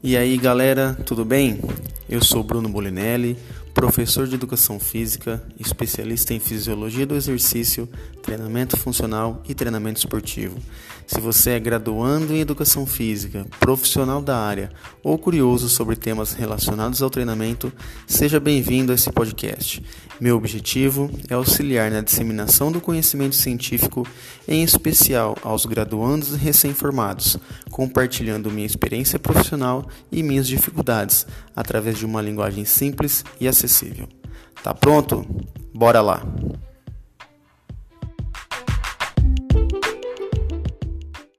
E aí galera, tudo bem? Eu sou Bruno Bolinelli, professor de educação física, especialista em fisiologia do exercício, treinamento funcional e treinamento esportivo. Se você é graduando em educação física, profissional da área ou curioso sobre temas relacionados ao treinamento, seja bem-vindo a esse podcast. Meu objetivo é auxiliar na disseminação do conhecimento científico, em especial aos graduandos recém-formados, compartilhando minha experiência profissional e minhas dificuldades através de uma linguagem simples e acessível. Tá pronto? Bora lá!